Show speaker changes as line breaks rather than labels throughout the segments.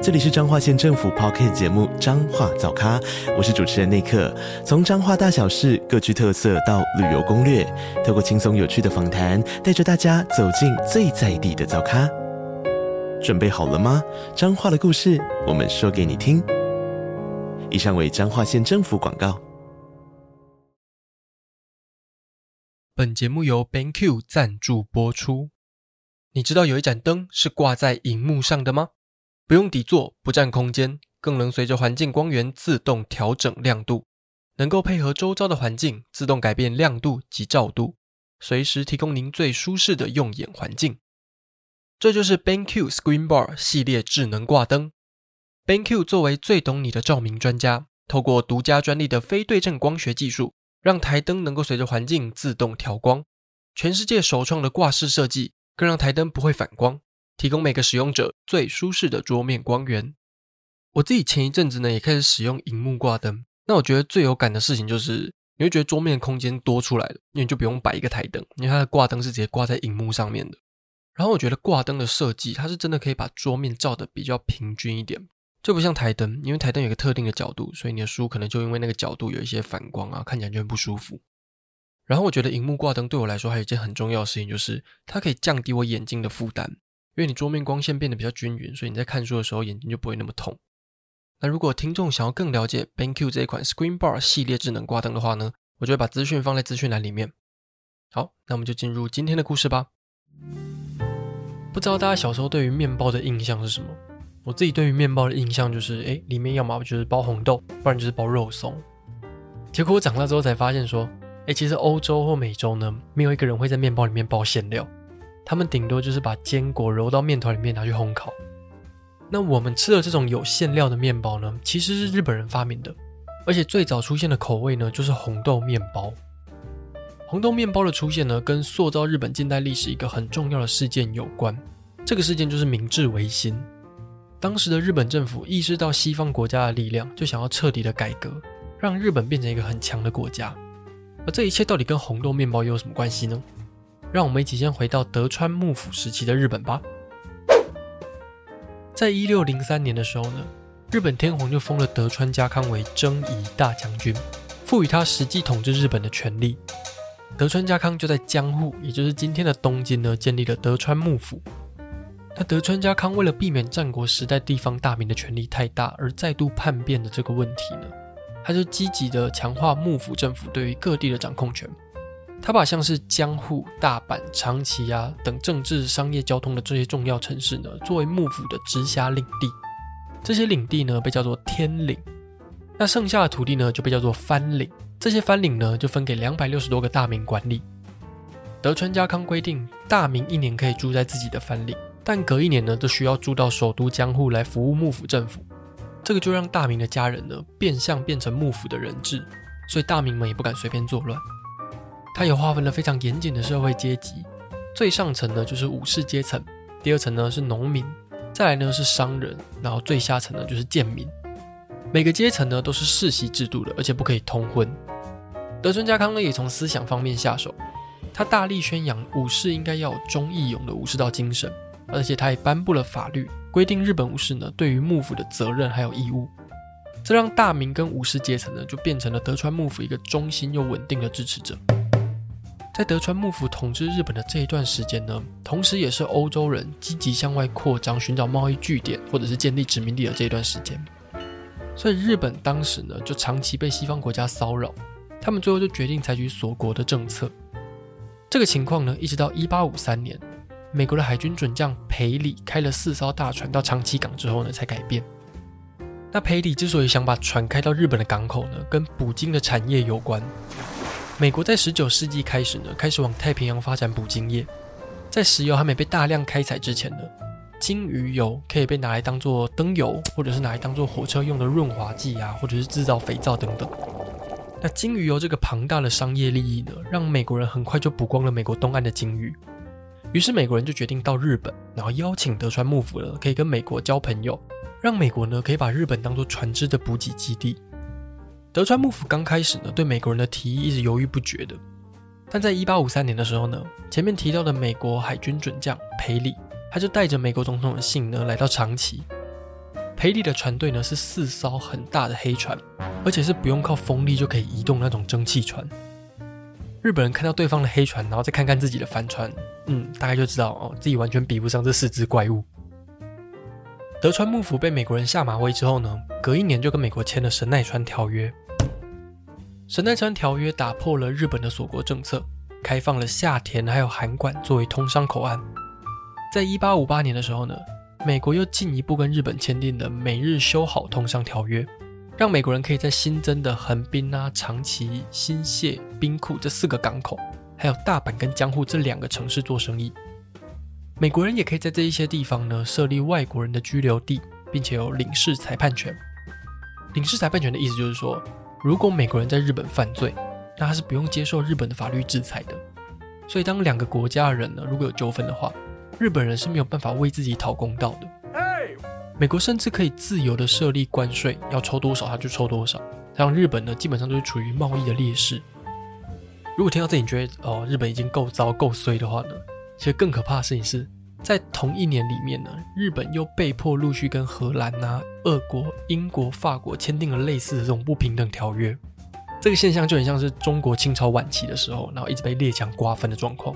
这里是彰化县政府 Podcast 节目《彰化早咖》，我是主持人内克。从彰化大小事各具特色到旅游攻略，透过轻松有趣的访谈，带着大家走进最在地的早咖。准备好了吗？彰化的故事，我们说给你听。以上为彰化县政府广告。
本节目由 BenQ 赞助播出。你知道有一盏灯是挂在荧幕上的吗？不用底座，不占空间，更能随着环境光源自动调整亮度，能够配合周遭的环境自动改变亮度及照度，随时提供您最舒适的用眼环境。这就是 BenQ Screen Bar 系列智能挂灯。BenQ 作为最懂你的照明专家，透过独家专利的非对称光学技术，让台灯能够随着环境自动调光。全世界首创的挂式设计，更让台灯不会反光。提供每个使用者最舒适的桌面光源。我自己前一阵子呢也开始使用荧幕挂灯，那我觉得最有感的事情就是，你会觉得桌面空间多出来了，因为你就不用摆一个台灯，因为它的挂灯是直接挂在荧幕上面的。然后我觉得挂灯的设计，它是真的可以把桌面照得比较平均一点，就不像台灯，因为台灯有一个特定的角度，所以你的书可能就因为那个角度有一些反光啊，看起来就很不舒服。然后我觉得荧幕挂灯对我来说还有一件很重要的事情，就是它可以降低我眼睛的负担。因为你桌面光线变得比较均匀，所以你在看书的时候眼睛就不会那么痛。那如果听众想要更了解 BenQ 这一款 Screen Bar 系列智能挂灯的话呢，我就会把资讯放在资讯栏里面。好，那我们就进入今天的故事吧。不知道大家小时候对于面包的印象是什么？我自己对于面包的印象就是，诶，里面要么就是包红豆，不然就是包肉松。结果我长大之后才发现说，诶，其实欧洲或美洲呢，没有一个人会在面包里面包馅料。他们顶多就是把坚果揉到面团里面拿去烘烤。那我们吃的这种有馅料的面包呢，其实是日本人发明的，而且最早出现的口味呢，就是红豆面包。红豆面包的出现呢，跟塑造日本近代历史一个很重要的事件有关。这个事件就是明治维新。当时的日本政府意识到西方国家的力量，就想要彻底的改革，让日本变成一个很强的国家。而这一切到底跟红豆面包又有什么关系呢？让我们一起先回到德川幕府时期的日本吧。在一六零三年的时候呢，日本天皇就封了德川家康为征夷大将军，赋予他实际统治日本的权利。德川家康就在江户，也就是今天的东京呢，建立了德川幕府。那德川家康为了避免战国时代地方大名的权力太大而再度叛变的这个问题呢，他就积极的强化幕府政府对于各地的掌控权。他把像是江户、大阪、长崎啊等政治、商业、交通的这些重要城市呢，作为幕府的直辖领地。这些领地呢，被叫做天领。那剩下的土地呢，就被叫做藩领。这些藩领呢，就分给两百六十多个大名管理。德川家康规定，大名一年可以住在自己的藩领，但隔一年呢，都需要住到首都江户来服务幕府政府。这个就让大名的家人呢，变相变成幕府的人质，所以大名们也不敢随便作乱。它也划分了非常严谨的社会阶级，最上层呢就是武士阶层，第二层呢是农民，再来呢是商人，然后最下层呢就是贱民。每个阶层呢都是世袭制度的，而且不可以通婚。德川家康呢也从思想方面下手，他大力宣扬武士应该要有忠义勇的武士道精神，而且他也颁布了法律，规定日本武士呢对于幕府的责任还有义务。这让大名跟武士阶层呢就变成了德川幕府一个忠心又稳定的支持者。在德川幕府统治日本的这一段时间呢，同时也是欧洲人积极向外扩张、寻找贸易据点或者是建立殖民地的这一段时间。所以日本当时呢，就长期被西方国家骚扰，他们最后就决定采取锁国的政策。这个情况呢，一直到一八五三年，美国的海军准将裴礼开了四艘大船到长崎港之后呢，才改变。那裴礼之所以想把船开到日本的港口呢，跟捕鲸的产业有关。美国在十九世纪开始呢，开始往太平洋发展捕鲸业。在石油还没被大量开采之前呢，鲸鱼油可以被拿来当做灯油，或者是拿来当做火车用的润滑剂啊，或者是制造肥皂等等。那鲸鱼油这个庞大的商业利益呢，让美国人很快就捕光了美国东岸的鲸鱼，于是美国人就决定到日本，然后邀请德川幕府呢可以跟美国交朋友，让美国呢可以把日本当做船只的补给基地。德川幕府刚开始呢对美国人的提议一直犹豫不决的，但在一八五三年的时候呢，前面提到的美国海军准将裴礼，他就带着美国总统的信呢来到长崎。裴礼的船队呢是四艘很大的黑船，而且是不用靠风力就可以移动那种蒸汽船。日本人看到对方的黑船，然后再看看自己的帆船，嗯，大概就知道哦，自己完全比不上这四只怪物。德川幕府被美国人下马威之后呢，隔一年就跟美国签了神奈川条约。神奈川条约打破了日本的锁国政策，开放了下田还有函馆作为通商口岸。在一八五八年的时候呢，美国又进一步跟日本签订了美日修好通商条约。让美国人可以在新增的横滨啊、长崎、新泻、兵库这四个港口，还有大阪跟江户这两个城市做生意。美国人也可以在这一些地方呢设立外国人的居留地，并且有领事裁判权。领事裁判权的意思就是说，如果美国人在日本犯罪，那他是不用接受日本的法律制裁的。所以，当两个国家的人呢如果有纠纷的话，日本人是没有办法为自己讨公道的。美国甚至可以自由的设立关税，要抽多少他就抽多少，让日本呢基本上就是处于贸易的劣势。如果听到这里你觉得哦，日本已经够糟够衰的话呢，其实更可怕的事情是在同一年里面呢，日本又被迫陆续跟荷兰啊、俄国、英国、法国签订了类似的这种不平等条约。这个现象就很像是中国清朝晚期的时候，然后一直被列强瓜分的状况。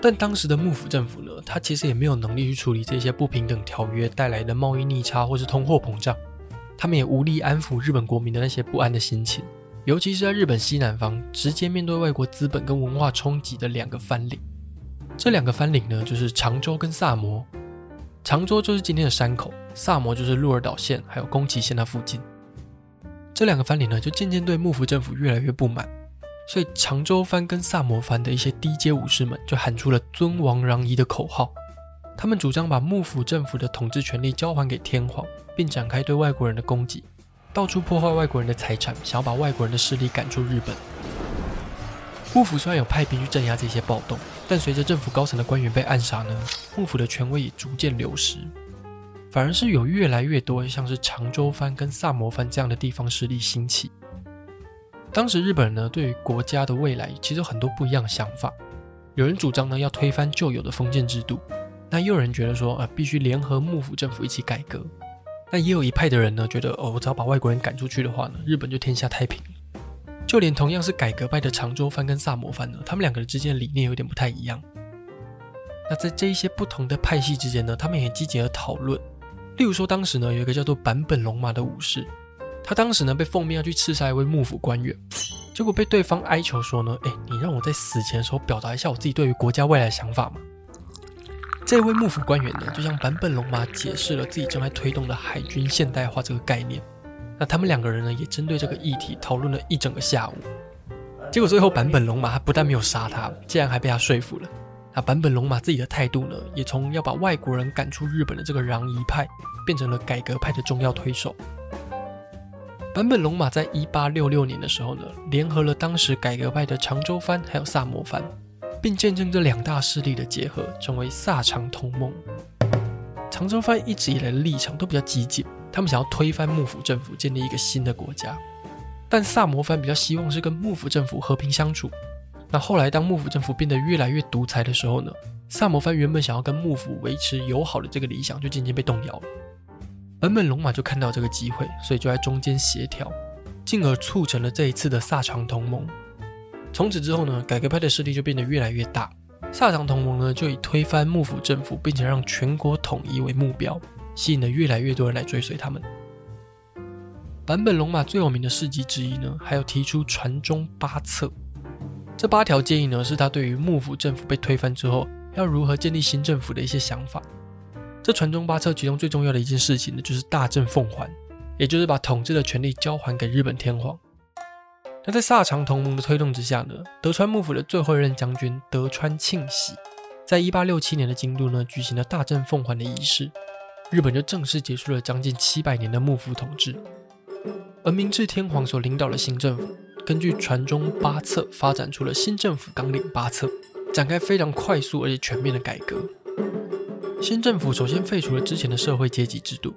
但当时的幕府政府呢，他其实也没有能力去处理这些不平等条约带来的贸易逆差或是通货膨胀，他们也无力安抚日本国民的那些不安的心情，尤其是在日本西南方直接面对外国资本跟文化冲击的两个藩领，这两个藩领呢，就是长州跟萨摩。长州就是今天的山口，萨摩就是鹿儿岛县还有宫崎县那附近。这两个藩领呢，就渐渐对幕府政府越来越不满。所以长州藩跟萨摩藩的一些低阶武士们就喊出了“尊王攘夷”的口号，他们主张把幕府政府的统治权力交还给天皇，并展开对外国人的攻击，到处破坏外国人的财产，想要把外国人的势力赶出日本。幕府虽然有派兵去镇压这些暴动，但随着政府高层的官员被暗杀呢，幕府的权威也逐渐流失，反而是有越来越多像是长州藩跟萨摩藩这样的地方势力兴起。当时日本人呢，对于国家的未来其实有很多不一样的想法。有人主张呢，要推翻旧有的封建制度，那又有人觉得说啊、呃，必须联合幕府政府一起改革。那也有一派的人呢，觉得哦，我只要把外国人赶出去的话呢，日本就天下太平。就连同样是改革派的长州藩跟萨摩藩呢，他们两个人之间的理念有点不太一样。那在这一些不同的派系之间呢，他们也积极的讨论。例如说，当时呢，有一个叫做坂本龙马的武士。他当时呢被奉命要去刺杀一位幕府官员，结果被对方哀求说呢：“哎，你让我在死前的时候表达一下我自己对于国家未来的想法嘛。”这位幕府官员呢就向坂本龙马解释了自己正在推动的海军现代化这个概念。那他们两个人呢也针对这个议题讨论了一整个下午。结果最后坂本龙马他不但没有杀他，竟然还被他说服了。那坂本龙马自己的态度呢也从要把外国人赶出日本的这个攘夷派，变成了改革派的重要推手。坂本龙马在一八六六年的时候呢，联合了当时改革派的长州藩还有萨摩藩，并见证这两大势力的结合，成为萨长同盟。长州藩一直以来的立场都比较激进，他们想要推翻幕府政府，建立一个新的国家。但萨摩藩比较希望是跟幕府政府和平相处。那后来当幕府政府变得越来越独裁的时候呢，萨摩藩原本想要跟幕府维持友好的这个理想，就渐渐被动摇了。本本龙马就看到这个机会，所以就在中间协调，进而促成了这一次的萨长同盟。从此之后呢，改革派的势力就变得越来越大。萨长同盟呢，就以推翻幕府政府，并且让全国统一为目标，吸引了越来越多人来追随他们。坂本龙马最有名的事迹之一呢，还有提出船中八策。这八条建议呢，是他对于幕府政府被推翻之后，要如何建立新政府的一些想法。这船中八策其中最重要的一件事情呢，就是大政奉还，也就是把统治的权力交还给日本天皇。那在萨长同盟的推动之下呢，德川幕府的最后一任将军德川庆喜，在一八六七年的京都呢，举行了大政奉还的仪式，日本就正式结束了将近七百年的幕府统治。而明治天皇所领导的新政府，根据传宗八策发展出了新政府纲领八策，展开非常快速而且全面的改革。新政府首先废除了之前的社会阶级制度，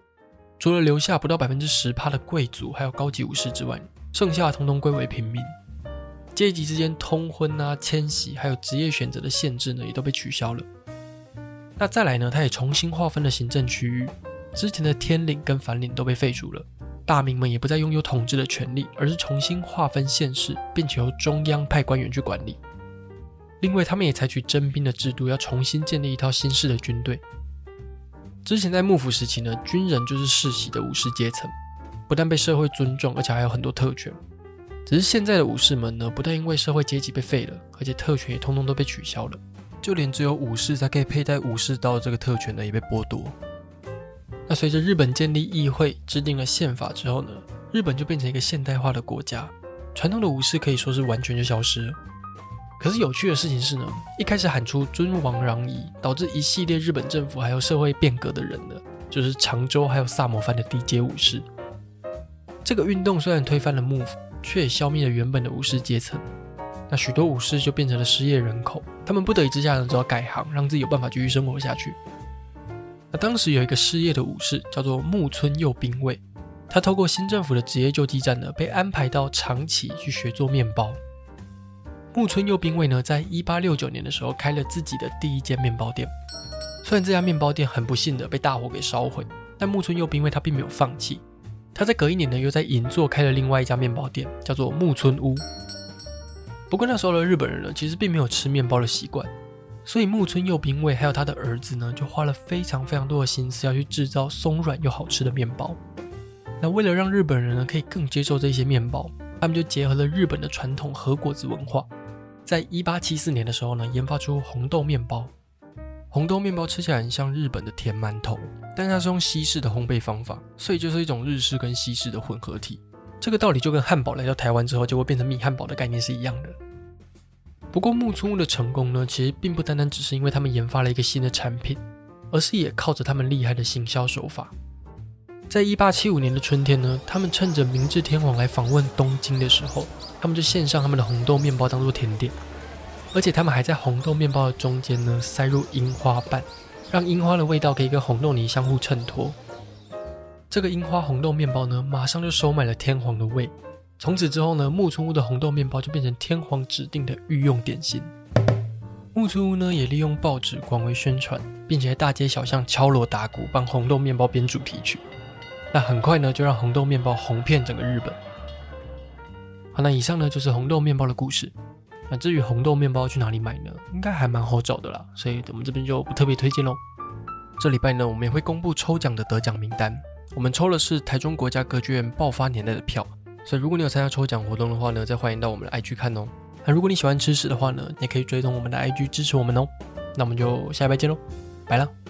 除了留下不到百分之十趴的贵族还有高级武士之外，剩下的通通归为平民。阶级之间通婚啊、迁徙还有职业选择的限制呢，也都被取消了。那再来呢，他也重新划分了行政区域，之前的天领跟藩领都被废除了。大名们也不再拥有统治的权利，而是重新划分县市，并且由中央派官员去管理。另外，他们也采取征兵的制度，要重新建立一套新式的军队。之前在幕府时期呢，军人就是世袭的武士阶层，不但被社会尊重，而且还有很多特权。只是现在的武士们呢，不但因为社会阶级被废了，而且特权也通通都被取消了，就连只有武士才可以佩戴武士刀这个特权呢，也被剥夺。那随着日本建立议会、制定了宪法之后呢，日本就变成一个现代化的国家，传统的武士可以说是完全就消失了。可是有趣的事情是呢，一开始喊出尊王攘夷，导致一系列日本政府还有社会变革的人呢，就是长州还有萨摩藩的低阶武士。这个运动虽然推翻了幕府，却也消灭了原本的武士阶层。那许多武士就变成了失业人口，他们不得已之下呢，只好改行，让自己有办法继续生活下去。那当时有一个失业的武士，叫做木村右兵卫，他透过新政府的职业救济站呢，被安排到长崎去学做面包。木村右兵卫呢，在一八六九年的时候开了自己的第一间面包店。虽然这家面包店很不幸的被大火给烧毁，但木村右兵卫他并没有放弃。他在隔一年呢，又在银座开了另外一家面包店，叫做木村屋。不过那时候的日本人呢，其实并没有吃面包的习惯。所以木村右兵卫还有他的儿子呢，就花了非常非常多的心思要去制造松软又好吃的面包。那为了让日本人呢可以更接受这些面包，他们就结合了日本的传统和果子文化，在一八七四年的时候呢，研发出红豆面包。红豆面包吃起来很像日本的甜馒头，但它是用西式的烘焙方法，所以就是一种日式跟西式的混合体。这个道理就跟汉堡来到台湾之后就会变成米汉堡的概念是一样的。不过木村屋的成功呢，其实并不单单只是因为他们研发了一个新的产品，而是也靠着他们厉害的行销手法。在一八七五年的春天呢，他们趁着明治天皇来访问东京的时候，他们就献上他们的红豆面包当做甜点，而且他们还在红豆面包的中间呢塞入樱花瓣，让樱花的味道可以跟红豆泥相互衬托。这个樱花红豆面包呢，马上就收买了天皇的胃。从此之后呢，木村屋的红豆面包就变成天皇指定的御用点心。木村屋呢也利用报纸广为宣传，并且在大街小巷敲锣打鼓帮红豆面包编主题曲。那很快呢就让红豆面包红遍整个日本。好，那以上呢就是红豆面包的故事。那至于红豆面包去哪里买呢？应该还蛮好找的啦，所以我们这边就不特别推荐喽。这礼拜呢我们也会公布抽奖的得奖名单，我们抽的是台中国家歌剧院爆发年代的票。所以，如果你有参加抽奖活动的话呢，再欢迎到我们的 IG 看哦。那如果你喜欢吃屎的话呢，也可以追踪我们的 IG 支持我们哦。那我们就下礼拜见喽，拜了。